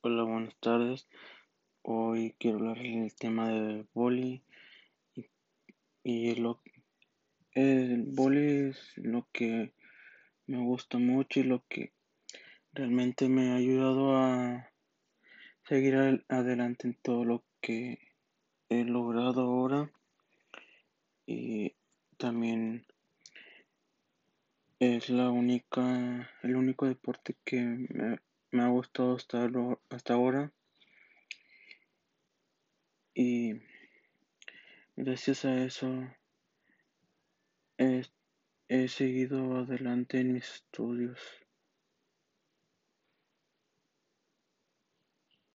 Hola, buenas tardes. Hoy quiero hablar del tema de boli y, lo el boli es lo que me gusta mucho y lo que realmente me ha ayudado a seguir adelante en todo lo que he logrado ahora y también es la única el único deporte que me, gustado hasta, lo- hasta ahora y gracias a eso he, he seguido adelante en mis estudios.